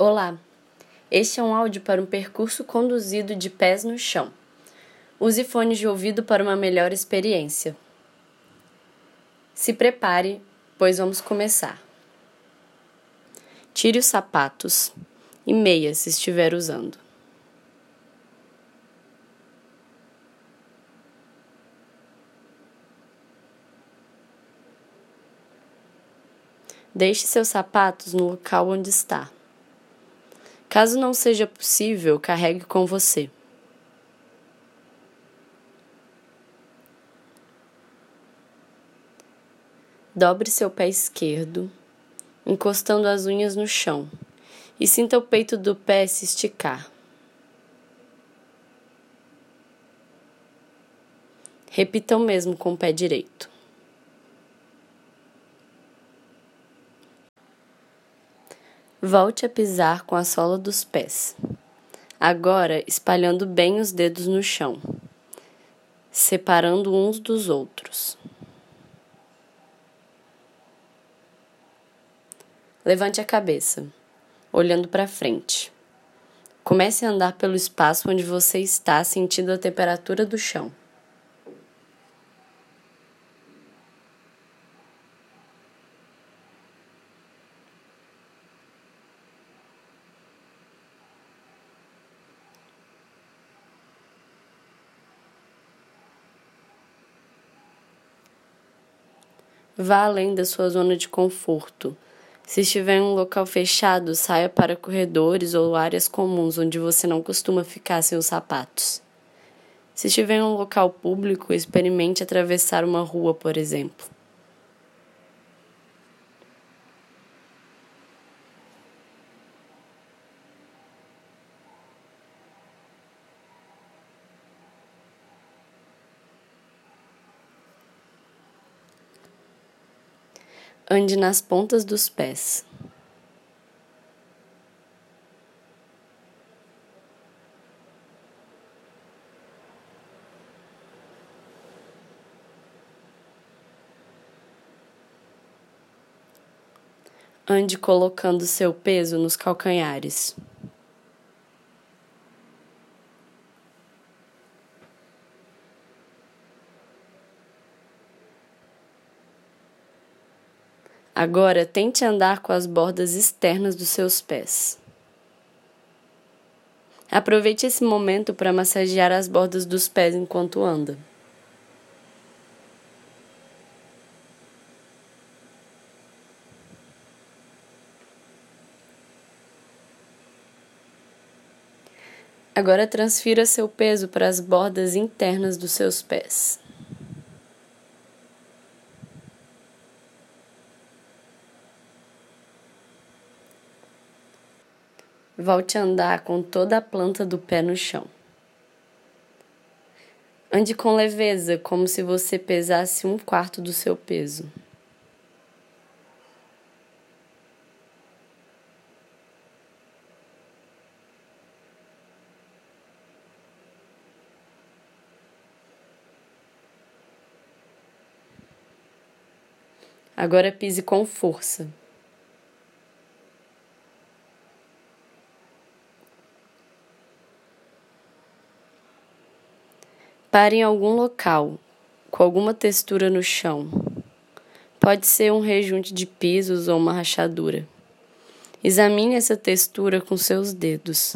Olá! Este é um áudio para um percurso conduzido de pés no chão. Use fones de ouvido para uma melhor experiência. Se prepare, pois vamos começar. Tire os sapatos e meia se estiver usando. Deixe seus sapatos no local onde está. Caso não seja possível, carregue com você. Dobre seu pé esquerdo, encostando as unhas no chão, e sinta o peito do pé se esticar. Repita o mesmo com o pé direito. Volte a pisar com a sola dos pés. Agora espalhando bem os dedos no chão, separando uns dos outros. Levante a cabeça, olhando para frente. Comece a andar pelo espaço onde você está, sentindo a temperatura do chão. Vá além da sua zona de conforto. Se estiver em um local fechado, saia para corredores ou áreas comuns onde você não costuma ficar sem os sapatos. Se estiver em um local público, experimente atravessar uma rua, por exemplo. Ande nas pontas dos pés. Ande colocando seu peso nos calcanhares. Agora tente andar com as bordas externas dos seus pés. Aproveite esse momento para massagear as bordas dos pés enquanto anda. Agora transfira seu peso para as bordas internas dos seus pés. Volte a andar com toda a planta do pé no chão. Ande com leveza, como se você pesasse um quarto do seu peso. Agora pise com força. Pare em algum local, com alguma textura no chão. Pode ser um rejunte de pisos ou uma rachadura. Examine essa textura com seus dedos.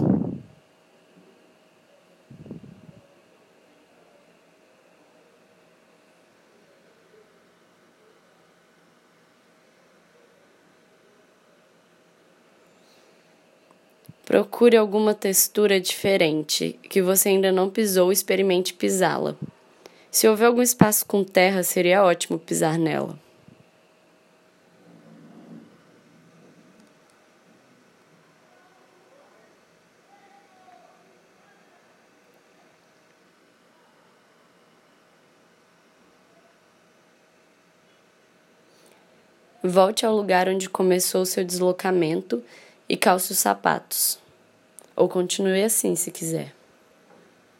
Procure alguma textura diferente que você ainda não pisou experimente pisá-la. Se houver algum espaço com terra, seria ótimo pisar nela. Volte ao lugar onde começou seu deslocamento e calce os sapatos. Ou continue assim se quiser.